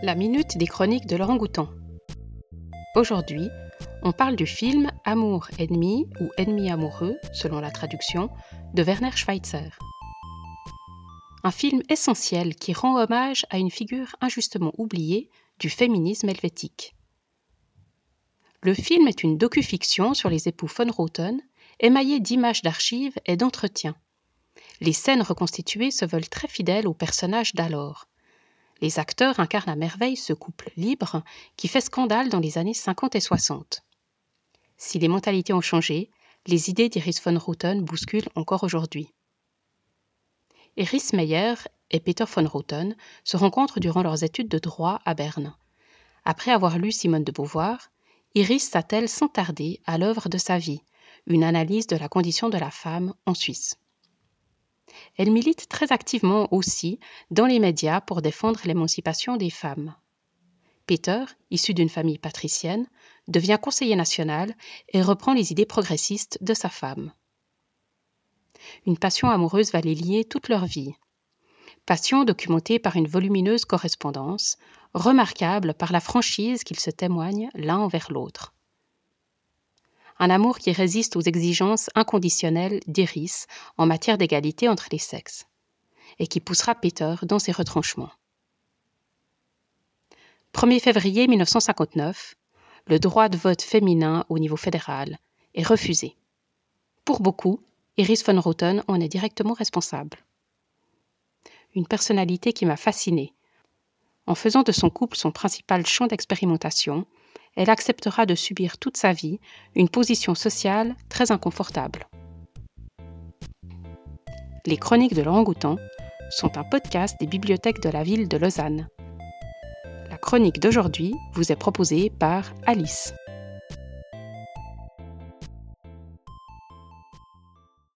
La minute des chroniques de l'orangoutan. Aujourd'hui, on parle du film Amour ennemi ou Ennemi amoureux, selon la traduction, de Werner Schweitzer. Un film essentiel qui rend hommage à une figure injustement oubliée du féminisme helvétique. Le film est une docu-fiction sur les époux von Roten, émaillée d'images d'archives et d'entretiens. Les scènes reconstituées se veulent très fidèles aux personnages d'alors les acteurs incarnent à merveille ce couple libre qui fait scandale dans les années 50 et 60. Si les mentalités ont changé, les idées d'Iris von Routen bousculent encore aujourd'hui. Iris Meyer et Peter von Routen se rencontrent durant leurs études de droit à Berne. Après avoir lu Simone de Beauvoir, Iris s'attelle sans tarder à l'œuvre de sa vie, une analyse de la condition de la femme en Suisse. Elle milite très activement aussi dans les médias pour défendre l'émancipation des femmes. Peter, issu d'une famille patricienne, devient conseiller national et reprend les idées progressistes de sa femme. Une passion amoureuse va les lier toute leur vie. Passion documentée par une volumineuse correspondance, remarquable par la franchise qu'ils se témoignent l'un envers l'autre un amour qui résiste aux exigences inconditionnelles d'Iris en matière d'égalité entre les sexes, et qui poussera Peter dans ses retranchements. 1er février 1959, le droit de vote féminin au niveau fédéral est refusé. Pour beaucoup, Iris von Roten en est directement responsable. Une personnalité qui m'a fascinée. En faisant de son couple son principal champ d'expérimentation, elle acceptera de subir toute sa vie une position sociale très inconfortable. Les Chroniques de l'Orangoutan sont un podcast des bibliothèques de la ville de Lausanne. La chronique d'aujourd'hui vous est proposée par Alice.